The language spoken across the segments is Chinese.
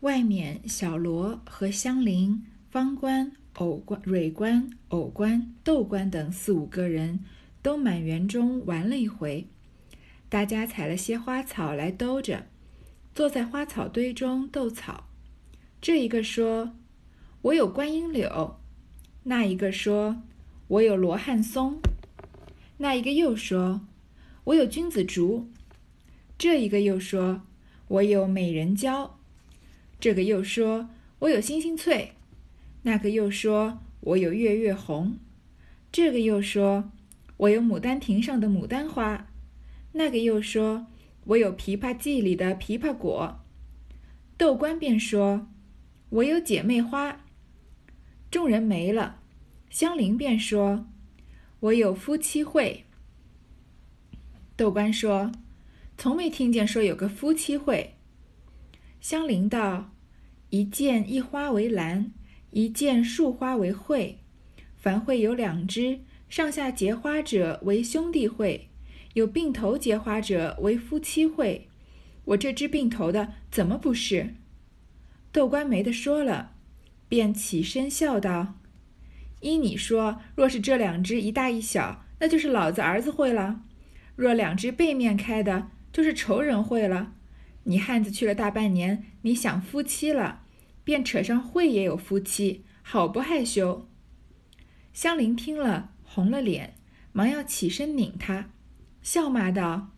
外面小罗和香菱、方官、偶官、蕊官、偶官、豆官等四五个人都满园中玩了一回，大家采了些花草来兜着，坐在花草堆中斗草。这一个说：“我有观音柳。”那一个说：“我有罗汉松。”那一个又说：“我有君子竹。”这一个又说：“我有美人蕉。”这个又说：“我有星星翠。”那个又说：“我有月月红。”这个又说：“我有牡丹亭上的牡丹花。”那个又说：“我有枇杷记里的枇杷果。”豆官便说：“我有姐妹花。”众人没了，香菱便说：“我有夫妻会。”豆官说。从没听见说有个夫妻会。香菱道：“一见一花为兰，一见树花为会。凡会有两枝上下结花者为兄弟会，有并头结花者为夫妻会。我这枝并头的怎么不是？”豆官没得说了，便起身笑道：“依你说，若是这两只一大一小，那就是老子儿子会了；若两只背面开的，就是仇人会了，你汉子去了大半年，你想夫妻了，便扯上会也有夫妻，好不害羞。香菱听了红了脸，忙要起身拧他，笑骂道：“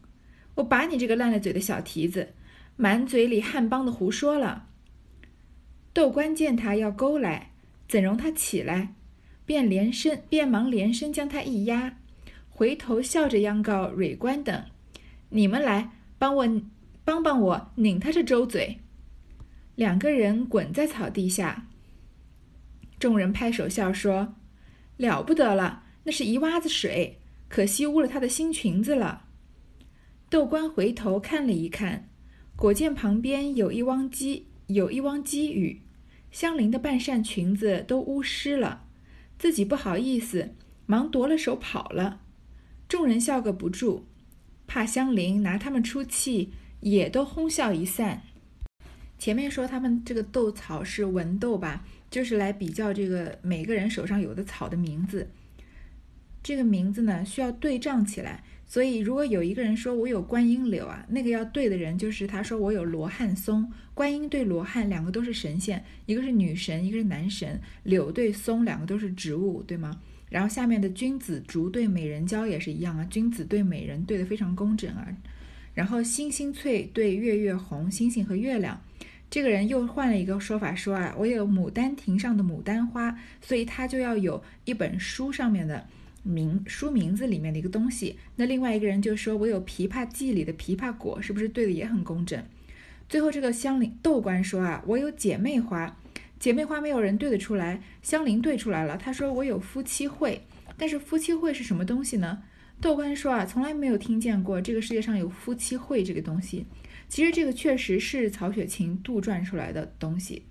我把你这个烂了嘴的小蹄子，满嘴里汉邦的胡说了。”窦官见他要勾来，怎容他起来，便连身便忙连身将他一压，回头笑着央告蕊官等。你们来帮我帮帮我拧他这周嘴。两个人滚在草地下，众人拍手笑说：“了不得了，那是一洼子水，可惜污了他的新裙子了。”豆官回头看了一看，果见旁边有一汪积有一汪积雨，香菱的半扇裙子都污湿了，自己不好意思，忙夺了手跑了。众人笑个不住。怕香菱拿他们出气，也都哄笑一散。前面说他们这个斗草是文斗吧，就是来比较这个每个人手上有的草的名字。这个名字呢需要对仗起来，所以如果有一个人说我有观音柳啊，那个要对的人就是他说我有罗汉松。观音对罗汉两个都是神仙，一个是女神，一个是男神。柳对松两个都是植物，对吗？然后下面的君子竹对美人蕉也是一样啊，君子对美人对的非常工整啊。然后星星翠对月月红，星星和月亮。这个人又换了一个说法说啊，我有牡丹亭上的牡丹花，所以他就要有一本书上面的名书名字里面的一个东西。那另外一个人就说我有琵琶记里的琵琶果，是不是对的也很工整？最后这个香菱豆官说啊，我有姐妹花。姐妹花没有人对得出来，香菱对出来了。她说：“我有夫妻会，但是夫妻会是什么东西呢？”豆官说：“啊，从来没有听见过这个世界上有夫妻会这个东西。其实这个确实是曹雪芹杜撰出来的东西。”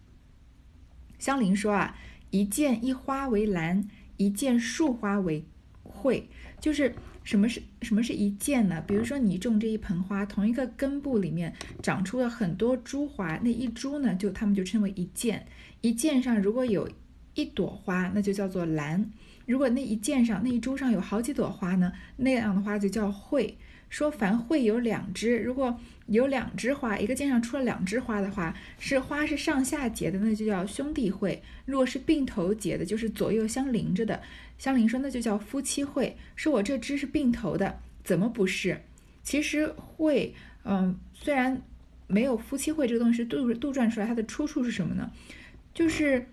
香菱说：“啊，一见一花为兰，一见树花为会，就是。”什么是什么是一件呢？比如说你种这一盆花，同一个根部里面长出了很多株花，那一株呢，就他们就称为一件。一件上如果有一朵花，那就叫做兰；如果那一箭上那一株上有好几朵花呢，那样的花就叫会。说凡会有两枝，如果有两枝花，一个剑上出了两枝花的话，是花是上下结的，那就叫兄弟会；如果是并头结的，就是左右相邻着的。香菱说：“那就叫夫妻会。”说我这枝是并头的，怎么不是？其实会，嗯，虽然没有夫妻会这个东西是杜杜撰出来，它的出处是什么呢？就是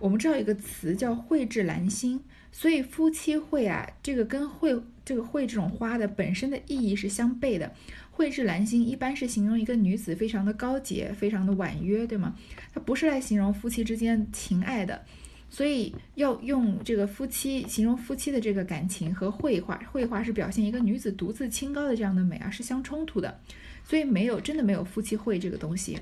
我们知道一个词叫蕙质兰心，所以夫妻会啊，这个跟会这个会这种花的本身的意义是相悖的。蕙质兰心一般是形容一个女子非常的高洁，非常的婉约，对吗？它不是来形容夫妻之间情爱的。所以要用这个夫妻形容夫妻的这个感情和绘画，绘画是表现一个女子独自清高的这样的美啊，是相冲突的。所以没有真的没有夫妻会这个东西。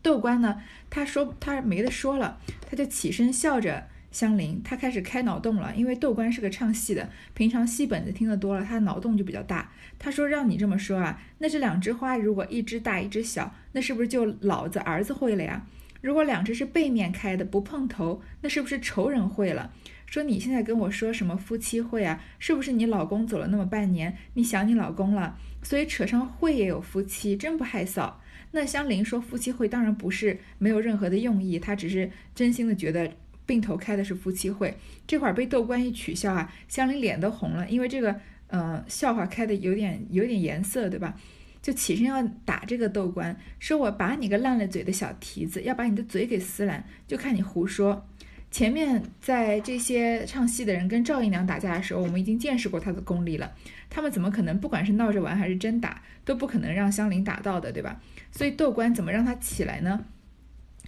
窦官呢，他说他没得说了，他就起身笑着香菱，他开始开脑洞了。因为窦官是个唱戏的，平常戏本子听得多了，他脑洞就比较大。他说：“让你这么说啊，那这两枝花如果一只大一只小，那是不是就老子儿子会了呀？如果两只是背面开的，不碰头，那是不是仇人会了？说你现在跟我说什么夫妻会啊？是不是你老公走了那么半年，你想你老公了，所以扯上会也有夫妻，真不害臊。”那香菱说夫妻会，当然不是没有任何的用意，她只是真心的觉得病头开的是夫妻会。这会儿被窦官一取笑啊，香菱脸都红了，因为这个呃笑话开的有点有点颜色，对吧？就起身要打这个窦官，说我把你个烂了嘴的小蹄子，要把你的嘴给撕烂，就看你胡说。前面在这些唱戏的人跟赵姨娘打架的时候，我们已经见识过他的功力了。他们怎么可能不管是闹着玩还是真打，都不可能让香菱打到的，对吧？所以窦官怎么让他起来呢？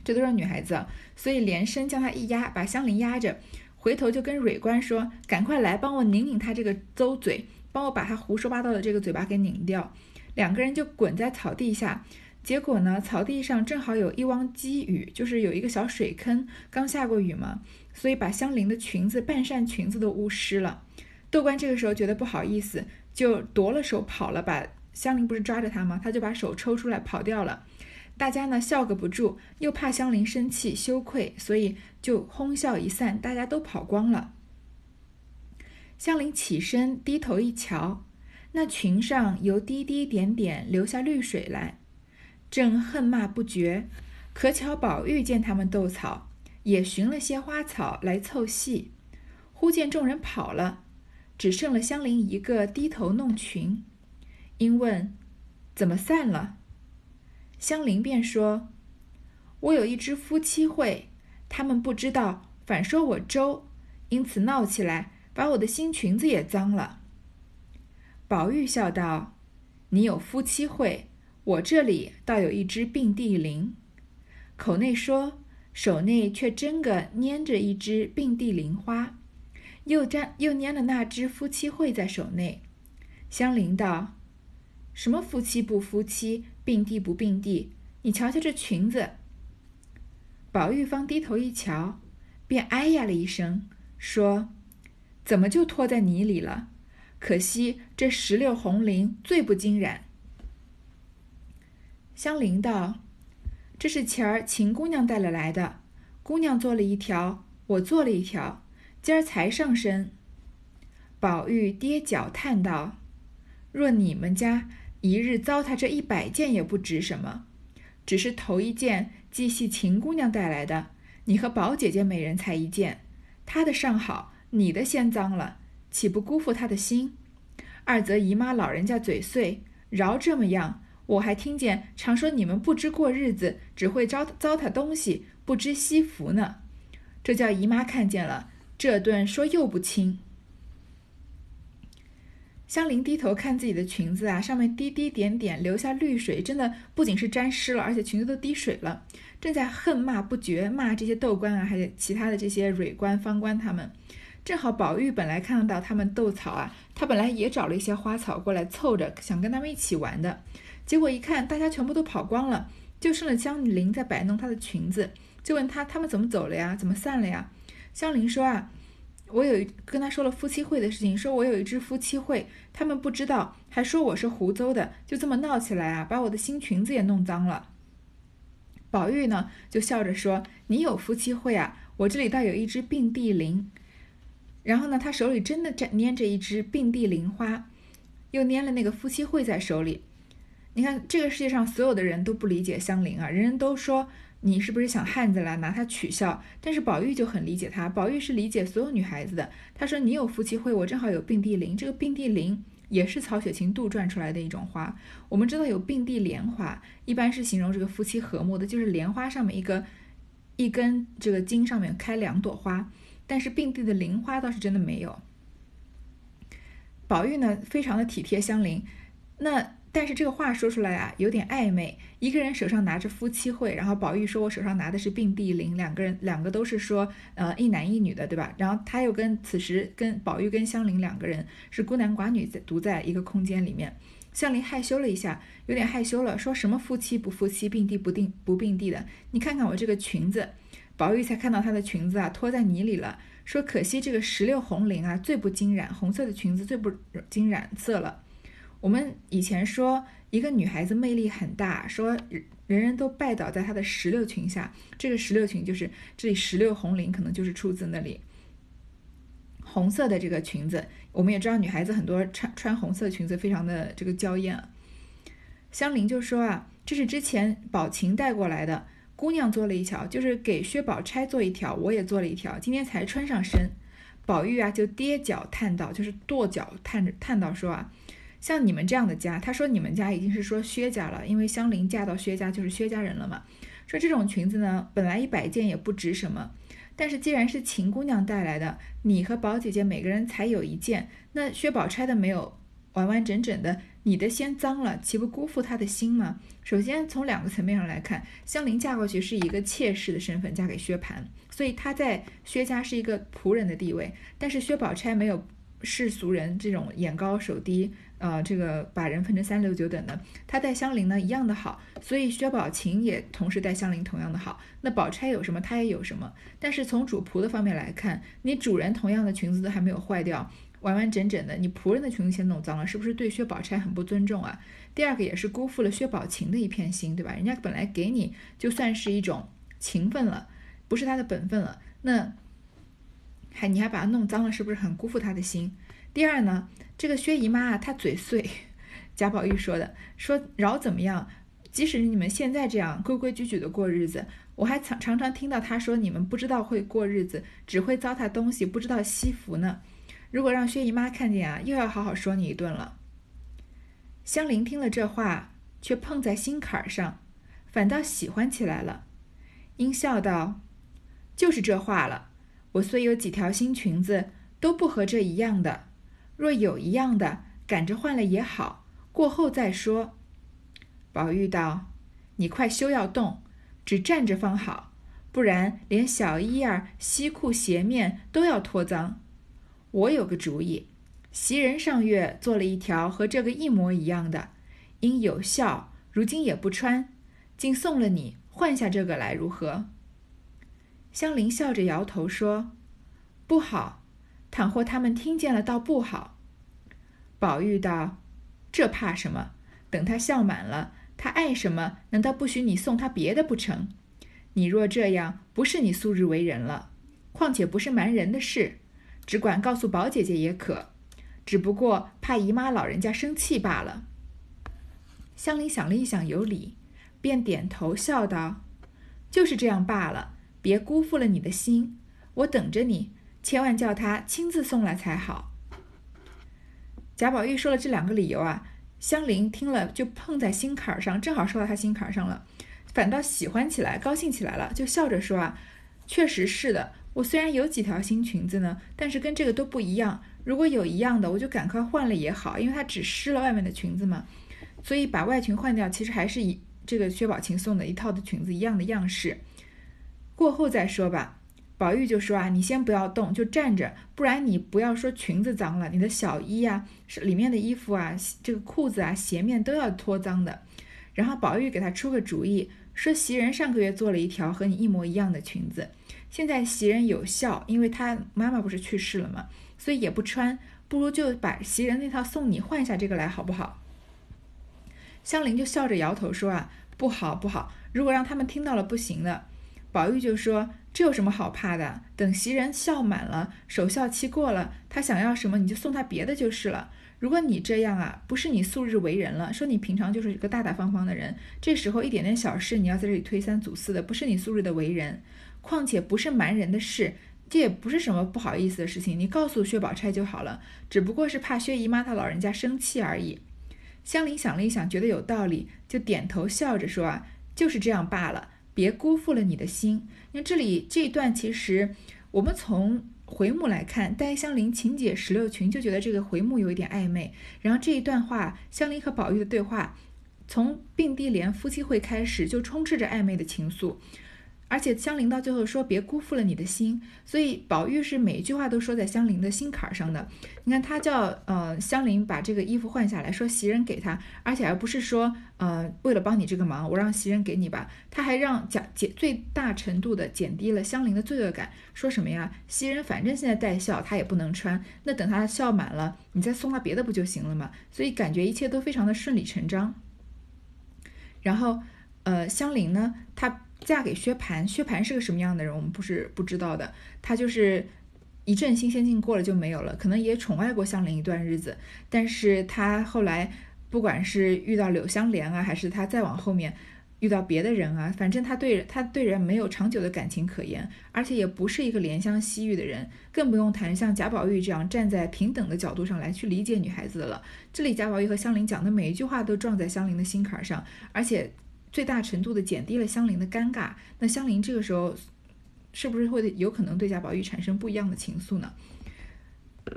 这都是女孩子，所以连声将她一压，把香菱压着，回头就跟蕊官说：“赶快来帮我拧拧他这个邹嘴，帮我把他胡说八道的这个嘴巴给拧掉。”两个人就滚在草地下。结果呢？草地上正好有一汪积雨，就是有一个小水坑，刚下过雨嘛，所以把香菱的裙子半扇裙子都污湿了。窦官这个时候觉得不好意思，就夺了手跑了。把香菱不是抓着他吗？他就把手抽出来跑掉了。大家呢笑个不住，又怕香菱生气羞愧，所以就哄笑一散，大家都跑光了。香菱起身低头一瞧，那裙上由滴滴点点流下绿水来。正恨骂不绝，可巧宝玉见他们斗草，也寻了些花草来凑戏。忽见众人跑了，只剩了香菱一个低头弄裙。因问：“怎么散了？”香菱便说：“我有一只夫妻会，他们不知道，反说我周，因此闹起来，把我的新裙子也脏了。”宝玉笑道：“你有夫妻会。”我这里倒有一只并蒂莲，口内说，手内却真个拈着一只并蒂莲花，又沾又拈了那只夫妻会在手内。香菱道：“什么夫妻不夫妻，并蒂不并蒂？你瞧瞧这裙子。”宝玉方低头一瞧，便哎呀了一声，说：“怎么就拖在泥里了？可惜这石榴红绫最不经染。”香菱道：“这是前儿秦姑娘带了来的，姑娘做了一条，我做了一条，今儿才上身。”宝玉跌脚叹道：“若你们家一日糟蹋这一百件也不值什么，只是头一件既系秦姑娘带来的，你和宝姐姐每人才一件，她的尚好，你的先脏了，岂不辜负她的心？二则姨妈老人家嘴碎，饶这么样。”我还听见常说你们不知过日子，只会糟糟蹋东西，不知惜福呢。这叫姨妈看见了，这顿说又不轻。香菱低头看自己的裙子啊，上面滴滴点点留下绿水，真的不仅是沾湿了，而且裙子都滴水了。正在恨骂不绝，骂这些斗官啊，还有其他的这些蕊官、方官他们。正好宝玉本来看到他们斗草啊，他本来也找了一些花草过来凑着，想跟他们一起玩的。结果一看，大家全部都跑光了，就剩了香菱在摆弄她的裙子，就问她他们怎么走了呀？怎么散了呀？香菱说啊，我有一跟他说了夫妻会的事情，说我有一只夫妻会，他们不知道，还说我是胡诌的，就这么闹起来啊，把我的新裙子也弄脏了。宝玉呢就笑着说：“你有夫妻会啊？我这里倒有一只并蒂莲。”然后呢，他手里真的沾捏着一只并蒂莲花，又粘了那个夫妻会在手里。你看，这个世界上所有的人都不理解香菱啊，人人都说你是不是想汉子了，拿他取笑。但是宝玉就很理解他，宝玉是理解所有女孩子的。他说：“你有夫妻会，我正好有并蒂莲。这个并蒂莲也是曹雪芹杜撰出来的一种花。我们知道有并蒂莲花，一般是形容这个夫妻和睦的，就是莲花上面一个一根这个茎上面开两朵花。但是并蒂的莲花倒是真的没有。宝玉呢，非常的体贴香菱，那。但是这个话说出来啊，有点暧昧。一个人手上拿着夫妻会，然后宝玉说：“我手上拿的是并蒂莲。”两个人，两个都是说，呃，一男一女的，对吧？然后他又跟此时跟宝玉跟香菱两个人是孤男寡女在独在一个空间里面。香菱害羞了一下，有点害羞了，说什么夫妻不夫妻，并蒂不定不并蒂的？你看看我这个裙子，宝玉才看到她的裙子啊拖在泥里了，说可惜这个石榴红绫啊最不经染，红色的裙子最不经染色了。我们以前说一个女孩子魅力很大，说人人都拜倒在她的石榴裙下，这个石榴裙就是这里石榴红绫，可能就是出自那里。红色的这个裙子，我们也知道女孩子很多穿穿红色裙子非常的这个娇艳。香菱就说啊，这是之前宝琴带过来的，姑娘做了一条，就是给薛宝钗做一条，我也做了一条，今天才穿上身。宝玉啊就跌脚叹道，就是跺脚叹着叹道说啊，像你们这样的家，他说你们家已经是说薛家了，因为香菱嫁到薛家就是薛家人了嘛。说这种裙子呢，本来一百件也不值什么。但是既然是秦姑娘带来的，你和宝姐姐每个人才有一件，那薛宝钗的没有完完整整的，你的先脏了，岂不辜负她的心吗？首先从两个层面上来看，香菱嫁过去是一个妾室的身份嫁给薛蟠，所以她在薛家是一个仆人的地位，但是薛宝钗没有世俗人这种眼高手低。呃，这个把人分成三六九等的，他带香菱呢一样的好，所以薛宝琴也同时带香菱同样的好。那宝钗有什么，他也有什么。但是从主仆的方面来看，你主人同样的裙子都还没有坏掉，完完整整的，你仆人的裙子先弄脏了，是不是对薛宝钗很不尊重啊？第二个也是辜负了薛宝琴的一片心，对吧？人家本来给你就算是一种情分了，不是他的本分了，那还你还把它弄脏了，是不是很辜负他的心？第二呢？这个薛姨妈啊，她嘴碎，贾宝玉说的，说饶怎么样，即使你们现在这样规规矩矩的过日子，我还常常常听到她说你们不知道会过日子，只会糟蹋东西，不知道惜福呢。如果让薛姨妈看见啊，又要好好说你一顿了。香菱听了这话，却碰在心坎上，反倒喜欢起来了，阴笑道：“就是这话了，我虽有几条新裙子，都不和这一样的。”若有一样的，赶着换了也好，过后再说。宝玉道：“你快休要动，只站着方好，不然连小衣儿、西裤、鞋面都要脱脏。我有个主意，袭人上月做了一条和这个一模一样的，因有效，如今也不穿，竟送了你，换下这个来如何？”香菱笑着摇头说：“不好。”倘或他们听见了，倒不好。宝玉道：“这怕什么？等他笑满了，他爱什么，难道不许你送他别的不成？你若这样，不是你素日为人了。况且不是瞒人的事，只管告诉宝姐姐也可。只不过怕姨妈老人家生气罢了。”香菱想了一想，有理，便点头笑道：“就是这样罢了，别辜负了你的心。我等着你。”千万叫他亲自送来才好。贾宝玉说了这两个理由啊，香菱听了就碰在心坎上，正好说到他心坎上了，反倒喜欢起来，高兴起来了，就笑着说啊，确实是的，我虽然有几条新裙子呢，但是跟这个都不一样。如果有一样的，我就赶快换了也好，因为它只湿了外面的裙子嘛，所以把外裙换掉，其实还是以这个薛宝琴送的一套的裙子一样的样式，过后再说吧。宝玉就说啊，你先不要动，就站着，不然你不要说裙子脏了，你的小衣啊，是里面的衣服啊，这个裤子啊，鞋面都要脱脏的。然后宝玉给他出个主意，说袭人上个月做了一条和你一模一样的裙子，现在袭人有孝，因为她妈妈不是去世了嘛，所以也不穿，不如就把袭人那套送你，换下这个来好不好？香菱就笑着摇头说啊，不好不好，如果让他们听到了不行的。宝玉就说。这有什么好怕的？等袭人笑满了，守孝期过了，他想要什么你就送他别的就是了。如果你这样啊，不是你素日为人了。说你平常就是一个大大方方的人，这时候一点点小事你要在这里推三阻四的，不是你素日的为人。况且不是瞒人的事，这也不是什么不好意思的事情，你告诉薛宝钗就好了。只不过是怕薛姨妈她老人家生气而已。香菱想了一想，觉得有道理，就点头笑着说啊，就是这样罢了。别辜负了你的心。那这里这一段，其实我们从回目来看，黛香菱秦姐石榴裙，就觉得这个回目有一点暧昧。然后这一段话，香菱和宝玉的对话，从并蒂莲夫妻会开始，就充斥着暧昧的情愫。而且香菱到最后说别辜负了你的心，所以宝玉是每一句话都说在香菱的心坎上的。你看他叫呃香菱把这个衣服换下来，说袭人给他，而且而不是说呃为了帮你这个忙，我让袭人给你吧，他还让减减最大程度的减低了香菱的罪恶感。说什么呀？袭人反正现在带孝，他也不能穿，那等他孝满了，你再送他别的不就行了吗？所以感觉一切都非常的顺理成章。然后呃香菱呢，她。嫁给薛蟠，薛蟠是个什么样的人，我们不是不知道的。他就是一阵新鲜劲过了就没有了，可能也宠爱过香菱一段日子，但是他后来不管是遇到柳香莲啊，还是他再往后面遇到别的人啊，反正他对他对人没有长久的感情可言，而且也不是一个怜香惜玉的人，更不用谈像贾宝玉这样站在平等的角度上来去理解女孩子的了。这里贾宝玉和香菱讲的每一句话都撞在香菱的心坎上，而且。最大程度的减低了香菱的尴尬，那香菱这个时候是不是会有可能对贾宝玉产生不一样的情愫呢？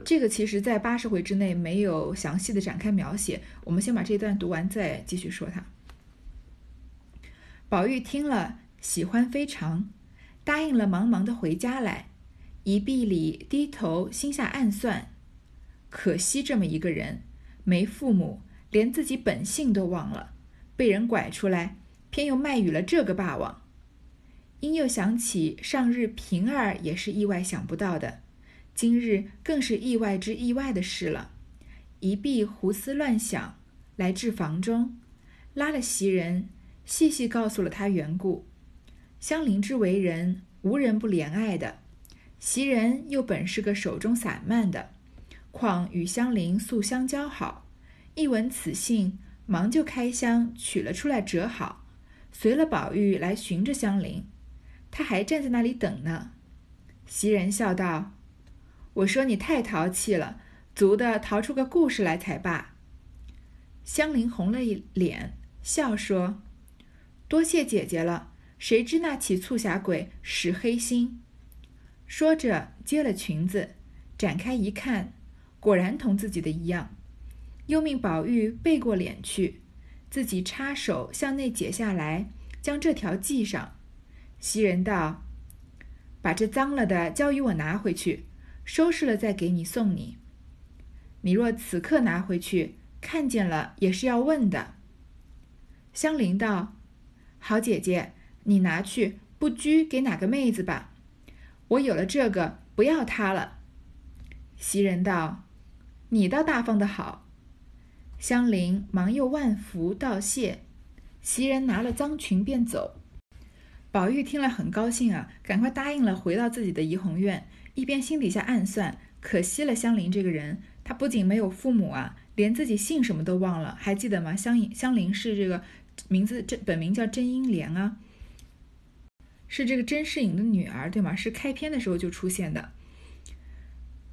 这个其实，在八十回之内没有详细的展开描写。我们先把这段读完，再继续说它。宝玉听了，喜欢非常，答应了，忙忙的回家来。一壁里低头，心下暗算：可惜这么一个人，没父母，连自己本性都忘了，被人拐出来。偏又卖与了这个霸王，因又想起上日平儿也是意外想不到的，今日更是意外之意外的事了。一闭胡思乱想，来至房中，拉了袭人，细细告诉了他缘故。香菱之为人，无人不怜爱的，袭人又本是个手中散漫的，况与香菱素相交好，一闻此信，忙就开箱取了出来折好。随了宝玉来寻着香菱，他还站在那里等呢。袭人笑道：“我说你太淘气了，足的淘出个故事来才罢。”香菱红了一脸，笑说：“多谢姐姐了。谁知那起促侠鬼使黑心？”说着接了裙子，展开一看，果然同自己的一样，又命宝玉背过脸去。自己插手向内解下来，将这条系上。袭人道：“把这脏了的交与我拿回去，收拾了再给你送你。你若此刻拿回去，看见了也是要问的。”香菱道：“好姐姐，你拿去，不拘给哪个妹子吧。我有了这个，不要它了。”袭人道：“你倒大方的好。”香菱忙又万福道谢，袭人拿了脏裙便走。宝玉听了很高兴啊，赶快答应了，回到自己的怡红院，一边心底下暗算：可惜了香菱这个人，她不仅没有父母啊，连自己姓什么都忘了，还记得吗？香香菱是这个名字，真本名叫甄英莲啊，是这个甄士隐的女儿，对吗？是开篇的时候就出现的。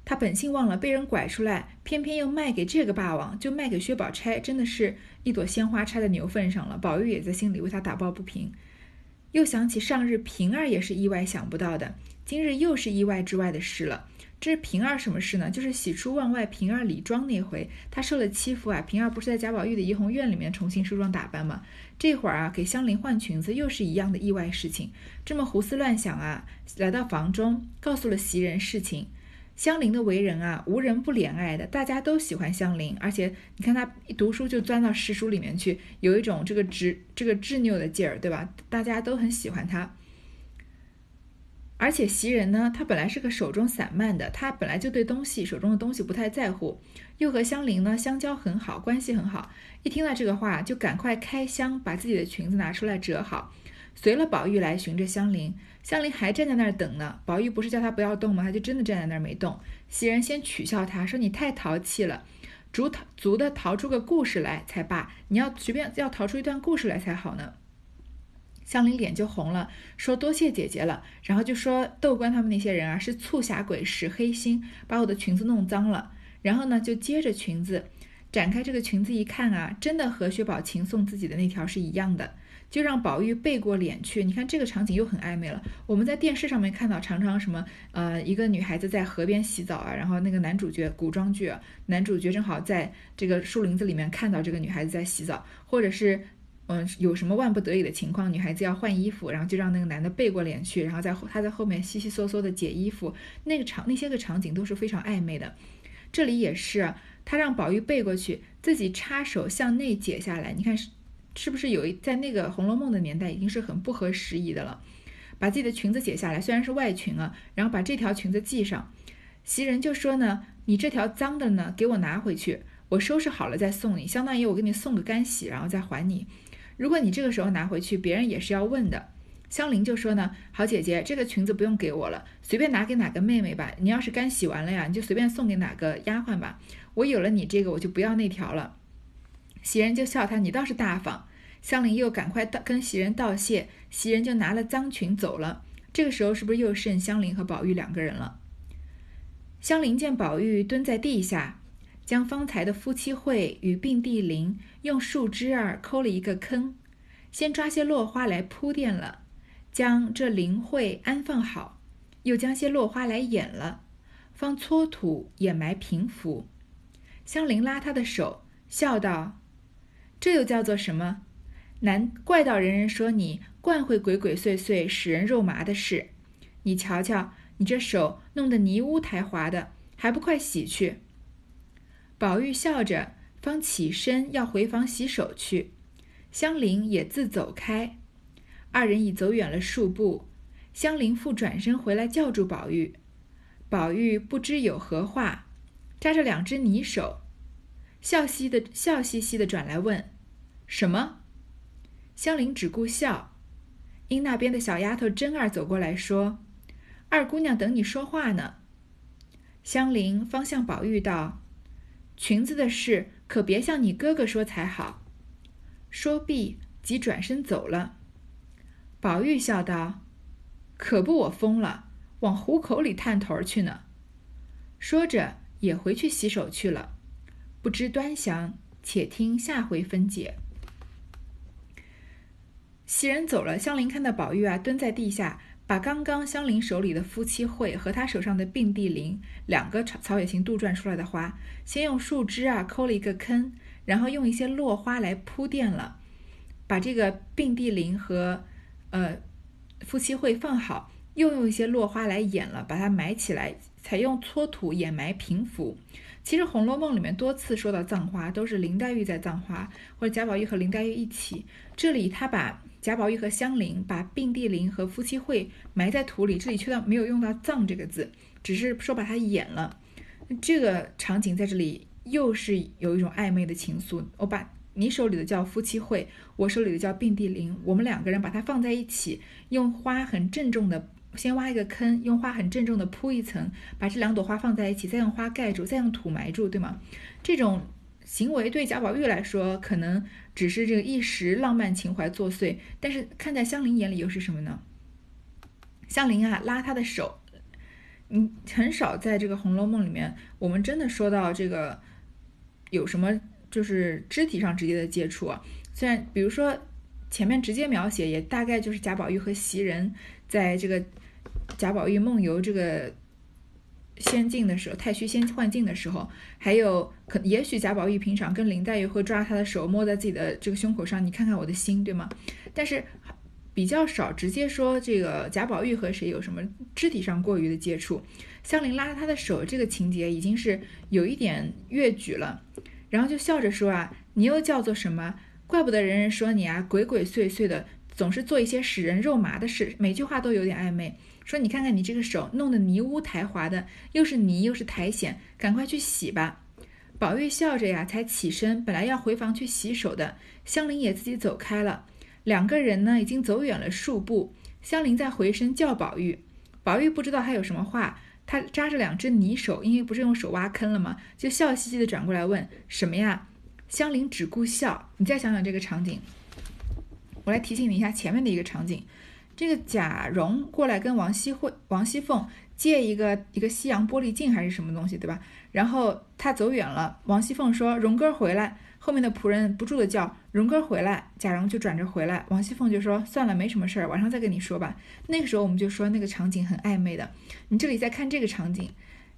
他本性忘了，被人拐出来，偏偏又卖给这个霸王，就卖给薛宝钗，真的是一朵鲜花插在牛粪上了。宝玉也在心里为他打抱不平，又想起上日平儿也是意外想不到的，今日又是意外之外的事了。这是平儿什么事呢？就是喜出望外，平儿李庄那回，她受了欺负啊。平儿不是在贾宝玉的怡红院里面重新梳妆打扮吗？这会儿啊，给香菱换裙子，又是一样的意外事情。这么胡思乱想啊，来到房中，告诉了袭人事情。香菱的为人啊，无人不怜爱的，大家都喜欢香菱。而且你看她一读书就钻到诗书里面去，有一种这个执这个执拗的劲儿，对吧？大家都很喜欢她。而且袭人呢，她本来是个手中散漫的，她本来就对东西手中的东西不太在乎，又和香菱呢相交很好，关系很好。一听到这个话，就赶快开箱，把自己的裙子拿出来折好，随了宝玉来寻着香菱。香菱还站在那儿等呢，宝玉不是叫她不要动吗？她就真的站在那儿没动。袭人先取笑她说：“你太淘气了，足淘足的淘出个故事来才罢，你要随便要淘出一段故事来才好呢。”香菱脸就红了，说：“多谢姐姐了。”然后就说窦官他们那些人啊是促侠鬼使黑心，把我的裙子弄脏了。然后呢就接着裙子展开这个裙子一看啊，真的和薛宝琴送自己的那条是一样的。就让宝玉背过脸去，你看这个场景又很暧昧了。我们在电视上面看到，常常什么，呃，一个女孩子在河边洗澡啊，然后那个男主角古装剧，男主角正好在这个树林子里面看到这个女孩子在洗澡，或者是嗯，有什么万不得已的情况，女孩子要换衣服，然后就让那个男的背过脸去，然后在他在后面悉悉嗦嗦的解衣服，那个场那些个场景都是非常暧昧的。这里也是，他让宝玉背过去，自己插手向内解下来。你看是是不是有一在那个《红楼梦》的年代已经是很不合时宜的了？把自己的裙子解下来，虽然是外裙啊，然后把这条裙子系上。袭人就说呢：“你这条脏的呢，给我拿回去，我收拾好了再送你，相当于我给你送个干洗，然后再还你。”如果你这个时候拿回去，别人也是要问的。香菱就说呢：“好姐姐，这个裙子不用给我了，随便拿给哪个妹妹吧。你要是干洗完了呀，你就随便送给哪个丫鬟吧。我有了你这个，我就不要那条了。”袭人就笑他：“你倒是大方。”香菱又赶快道跟袭人道谢，袭人就拿了脏裙走了。这个时候是不是又剩香菱和宝玉两个人了？香菱见宝玉蹲在地下。将方才的夫妻会与并蒂林用树枝儿抠了一个坑，先抓些落花来铺垫了，将这灵会安放好，又将些落花来掩了，方搓土掩埋平伏。香菱拉他的手，笑道：“这又叫做什么？难怪道人人说你惯会鬼鬼祟祟、使人肉麻的事。你瞧瞧，你这手弄得泥污苔滑的，还不快洗去？”宝玉笑着，方起身要回房洗手去，香菱也自走开。二人已走远了数步，香菱复转身回来叫住宝玉。宝玉不知有何话，扎着两只泥手，笑嘻的笑嘻嘻的转来问：“什么？”香菱只顾笑。因那边的小丫头真儿走过来说：“二姑娘等你说话呢。”香菱方向宝玉道。裙子的事可别向你哥哥说才好。说毕，即转身走了。宝玉笑道：“可不，我疯了，往虎口里探头去呢。”说着，也回去洗手去了。不知端详，且听下回分解。袭人走了，香菱看到宝玉啊，蹲在地下。把刚刚香菱手里的夫妻会和她手上的并蒂林两个草草野行杜撰出来的花，先用树枝啊抠了一个坑，然后用一些落花来铺垫了，把这个并蒂林和呃夫妻会放好，又用一些落花来掩了，把它埋起来，采用搓土掩埋平伏。其实《红楼梦》里面多次说到葬花，都是林黛玉在葬花，或者贾宝玉和林黛玉一起。这里他把。贾宝玉和香菱把并蒂林和夫妻会埋在土里，这里却到没有用到“葬”这个字，只是说把它掩了。这个场景在这里又是有一种暧昧的情愫。我把你手里的叫夫妻会，我手里的叫并蒂林，我们两个人把它放在一起，用花很郑重的先挖一个坑，用花很郑重的铺一层，把这两朵花放在一起，再用花盖住，再用土埋住，对吗？这种。行为对贾宝玉来说可能只是这个一时浪漫情怀作祟，但是看在香菱眼里又是什么呢？香菱啊，拉他的手，嗯，很少在这个《红楼梦》里面，我们真的说到这个有什么就是肢体上直接的接触啊。虽然比如说前面直接描写，也大概就是贾宝玉和袭人在这个贾宝玉梦游这个。仙境的时候，太虚仙幻境的时候，还有可也许贾宝玉平常跟林黛玉会抓她的手，摸在自己的这个胸口上，你看看我的心，对吗？但是比较少直接说这个贾宝玉和谁有什么肢体上过于的接触。香菱拉着他的手，这个情节已经是有一点越矩了，然后就笑着说啊，你又叫做什么？怪不得人人说你啊，鬼鬼祟祟的，总是做一些使人肉麻的事，每句话都有点暧昧。说你看看你这个手弄得泥污苔滑的，又是泥又是苔藓，赶快去洗吧。宝玉笑着呀，才起身，本来要回房去洗手的，香菱也自己走开了。两个人呢，已经走远了数步。香菱再回身叫宝玉，宝玉不知道他有什么话，他扎着两只泥手，因为不是用手挖坑了吗？就笑嘻嘻的转过来问什么呀？香菱只顾笑。你再想想这个场景，我来提醒你一下前面的一个场景。这个贾蓉过来跟王熙慧、王熙凤借一个一个西洋玻璃镜还是什么东西，对吧？然后他走远了，王熙凤说：“蓉哥回来。”后面的仆人不住的叫：“荣哥回来。”贾蓉就转着回来，王熙凤就说：“算了，没什么事儿，晚上再跟你说吧。”那个时候我们就说那个场景很暧昧的。你这里再看这个场景，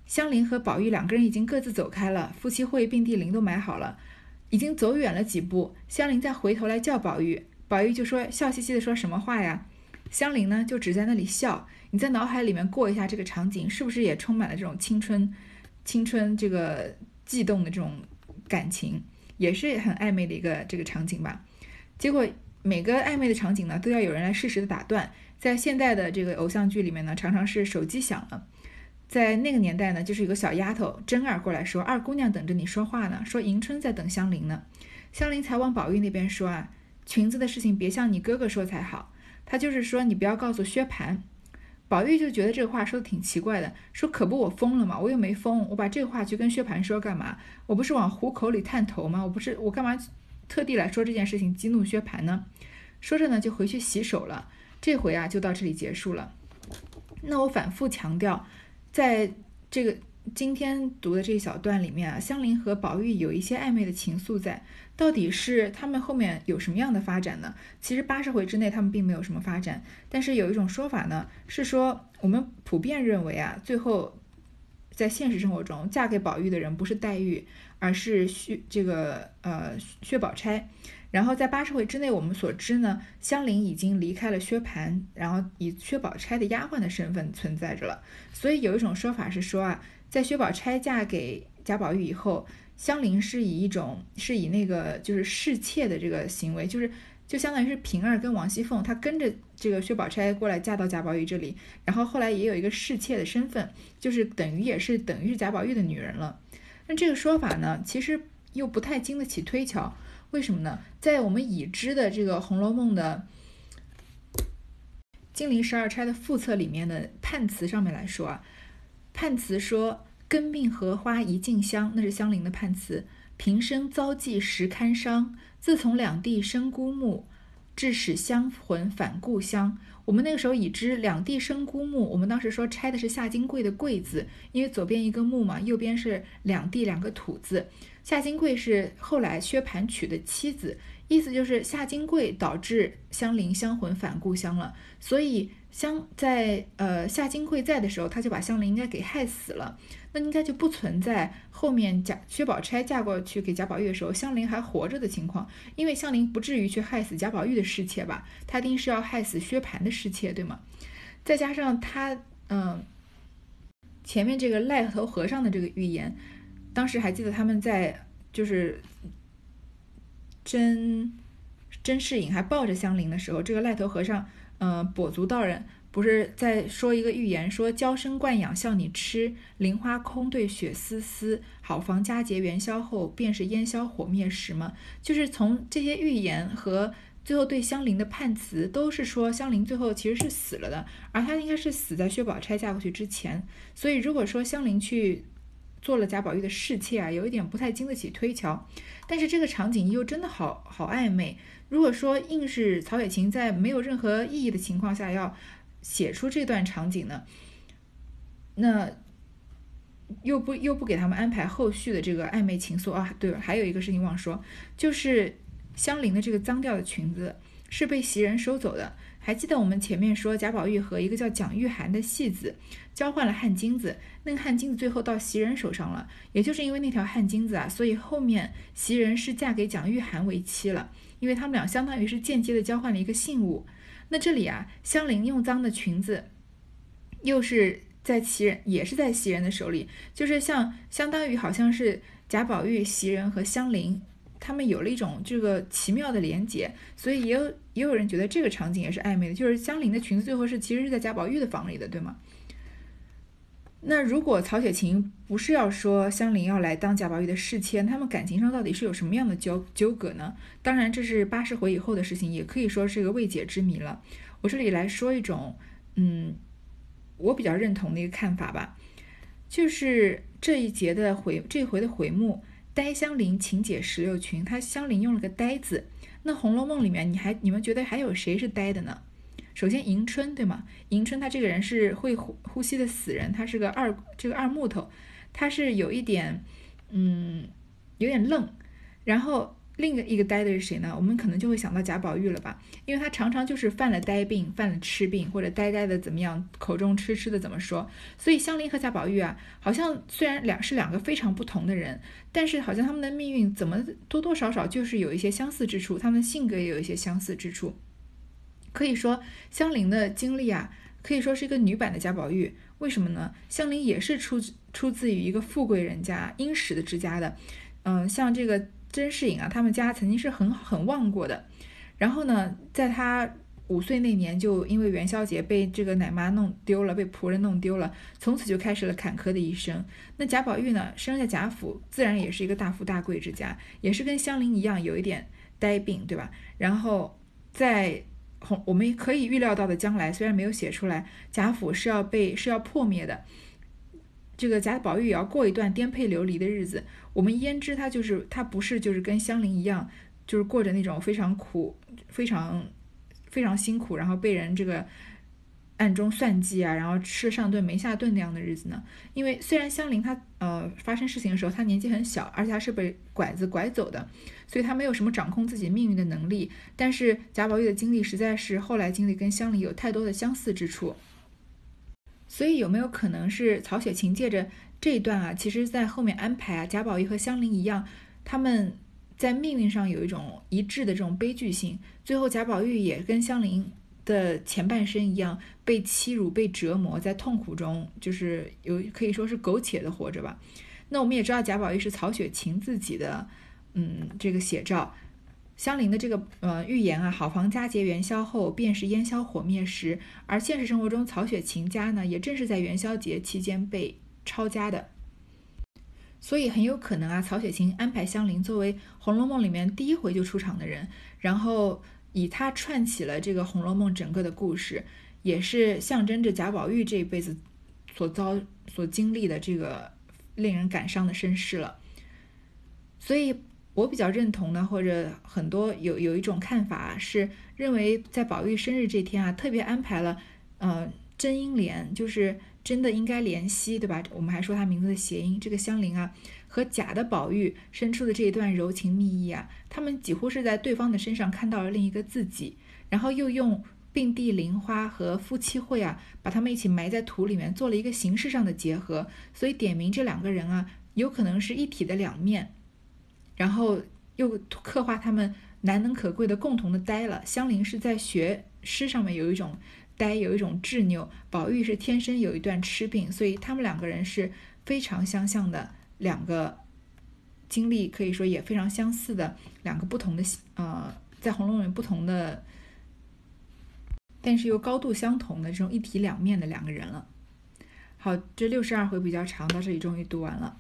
香菱和宝玉两个人已经各自走开了，夫妻会并蒂林都买好了。已经走远了几步，香菱再回头来叫宝玉，宝玉就说笑嘻嘻的说什么话呀？香菱呢就只在那里笑。你在脑海里面过一下这个场景，是不是也充满了这种青春、青春这个悸动的这种感情，也是很暧昧的一个这个场景吧？结果每个暧昧的场景呢，都要有人来适时的打断。在现代的这个偶像剧里面呢，常常是手机响了。在那个年代呢，就是有个小丫头真儿过来说：“二姑娘等着你说话呢，说迎春在等香菱呢。”香菱才往宝玉那边说啊：“裙子的事情别向你哥哥说才好。”她就是说你不要告诉薛蟠。宝玉就觉得这个话说的挺奇怪的，说：“可不我疯了吗？我又没疯，我把这话去跟薛蟠说干嘛？我不是往虎口里探头吗？我不是我干嘛特地来说这件事情激怒薛蟠呢？”说着呢，就回去洗手了。这回啊，就到这里结束了。那我反复强调。在这个今天读的这一小段里面啊，香菱和宝玉有一些暧昧的情愫在，到底是他们后面有什么样的发展呢？其实八十回之内他们并没有什么发展，但是有一种说法呢，是说我们普遍认为啊，最后在现实生活中嫁给宝玉的人不是黛玉，而是薛这个呃薛宝钗。然后在八十回之内，我们所知呢，香菱已经离开了薛蟠，然后以薛宝钗的丫鬟的身份存在着了。所以有一种说法是说啊，在薛宝钗嫁给贾宝玉以后，香菱是以一种是以那个就是侍妾的这个行为，就是就相当于是平儿跟王熙凤，她跟着这个薛宝钗过来嫁到贾宝玉这里，然后后来也有一个侍妾的身份，就是等于也是等于是贾宝玉的女人了。那这个说法呢，其实又不太经得起推敲。为什么呢？在我们已知的这个《红楼梦》的《金陵十二钗》的副册里面的判词上面来说啊，判词说“根命荷花一径香”，那是香菱的判词。平生遭际时堪伤，自从两地生孤木，致使香魂返故乡。我们那个时候已知两地生孤木，我们当时说拆的是夏金桂的“桂”字，因为左边一个木嘛，右边是两地两个土字。夏金桂是后来薛蟠娶的妻子，意思就是夏金桂导致香菱香魂返故乡了。所以香在呃夏金桂在的时候，他就把香菱应该给害死了。那应该就不存在后面贾薛宝钗嫁过去给贾宝玉的时候，香菱还活着的情况，因为香菱不至于去害死贾宝玉的侍妾吧？她一定是要害死薛蟠的侍妾，对吗？再加上他嗯前面这个癞头和尚的这个预言。当时还记得他们在就是甄甄士隐还抱着香菱的时候，这个癞头和尚，呃，跛足道人不是在说一个寓言，说娇生惯养笑你痴，菱花空对雪丝丝，好房佳节元宵后，便是烟消火灭时吗？就是从这些寓言和最后对香菱的判词，都是说香菱最后其实是死了的，而她应该是死在薛宝钗嫁过去之前。所以如果说香菱去。做了贾宝玉的侍妾啊，有一点不太经得起推敲，但是这个场景又真的好好暧昧。如果说硬是曹雪芹在没有任何意义的情况下要写出这段场景呢，那又不又不给他们安排后续的这个暧昧情愫啊？对了，还有一个事情忘说，就是香菱的这个脏掉的裙子是被袭人收走的。还记得我们前面说贾宝玉和一个叫蒋玉菡的戏子交换了汗巾子，那个汗巾子最后到袭人手上了。也就是因为那条汗巾子啊，所以后面袭人是嫁给蒋玉菡为妻了，因为他们俩相当于是间接的交换了一个信物。那这里啊，香菱用脏的裙子，又是在袭人也是在袭人的手里，就是像相当于好像是贾宝玉、袭人和香菱。他们有了一种这个奇妙的连结，所以也有也有人觉得这个场景也是暧昧的，就是香菱的裙子最后是其实是在贾宝玉的房里的，对吗？那如果曹雪芹不是要说香菱要来当贾宝玉的侍妾，他们感情上到底是有什么样的纠纠葛呢？当然这是八十回以后的事情，也可以说是一个未解之谜了。我这里来说一种，嗯，我比较认同的一个看法吧，就是这一节的回这回的回目。呆香菱，请解石榴裙。他香菱用了个“呆”字。那《红楼梦》里面，你还你们觉得还有谁是呆的呢？首先，迎春，对吗？迎春她这个人是会呼呼吸的死人，她是个二这个二木头，她是有一点，嗯，有点愣。然后另一个呆的是谁呢？我们可能就会想到贾宝玉了吧，因为他常常就是犯了呆病，犯了痴病，或者呆呆的怎么样，口中痴痴的怎么说。所以香菱和贾宝玉啊，好像虽然两是两个非常不同的人，但是好像他们的命运怎么多多少少就是有一些相似之处，他们的性格也有一些相似之处。可以说香菱的经历啊，可以说是一个女版的贾宝玉。为什么呢？香菱也是出出自于一个富贵人家、殷实的之家的。嗯，像这个。甄士隐啊，他们家曾经是很很旺过的。然后呢，在他五岁那年，就因为元宵节被这个奶妈弄丢了，被仆人弄丢了，从此就开始了坎坷的一生。那贾宝玉呢，生在贾府，自然也是一个大富大贵之家，也是跟香菱一样有一点呆病，对吧？然后在，我们可以预料到的将来，虽然没有写出来，贾府是要被是要破灭的。这个贾宝玉也要过一段颠沛流离的日子。我们焉知他就是他不是就是跟香菱一样，就是过着那种非常苦、非常非常辛苦，然后被人这个暗中算计啊，然后吃上顿没下顿那样的日子呢？因为虽然香菱她呃发生事情的时候她年纪很小，而且她是被拐子拐走的，所以她没有什么掌控自己命运的能力。但是贾宝玉的经历实在是后来经历跟香菱有太多的相似之处。所以有没有可能是曹雪芹借着这一段啊，其实在后面安排啊，贾宝玉和香菱一样，他们在命运上有一种一致的这种悲剧性。最后贾宝玉也跟香菱的前半生一样，被欺辱、被折磨，在痛苦中，就是有可以说是苟且的活着吧。那我们也知道贾宝玉是曹雪芹自己的，嗯，这个写照。香菱的这个呃预言啊，好房佳节元宵后，便是烟消火灭时。而现实生活中，曹雪芹家呢，也正是在元宵节期间被抄家的。所以很有可能啊，曹雪芹安排香菱作为《红楼梦》里面第一回就出场的人，然后以他串起了这个《红楼梦》整个的故事，也是象征着贾宝玉这一辈子所遭所经历的这个令人感伤的身世了。所以。我比较认同的，或者很多有有一种看法是认为，在宝玉生日这天啊，特别安排了，呃，真英莲，就是真的应该怜惜，对吧？我们还说他名字的谐音，这个香菱啊，和假的宝玉生出的这一段柔情蜜意啊，他们几乎是在对方的身上看到了另一个自己，然后又用并蒂莲花和夫妻会啊，把他们一起埋在土里面，做了一个形式上的结合，所以点明这两个人啊，有可能是一体的两面。然后又刻画他们难能可贵的共同的呆了。香菱是在学诗上面有一种呆，有一种执拗；宝玉是天生有一段痴病，所以他们两个人是非常相像的两个经历，可以说也非常相似的两个不同的呃，在《红楼梦》里不同的，但是又高度相同的这种一体两面的两个人了。好，这六十二回比较长，到这里终于读完了。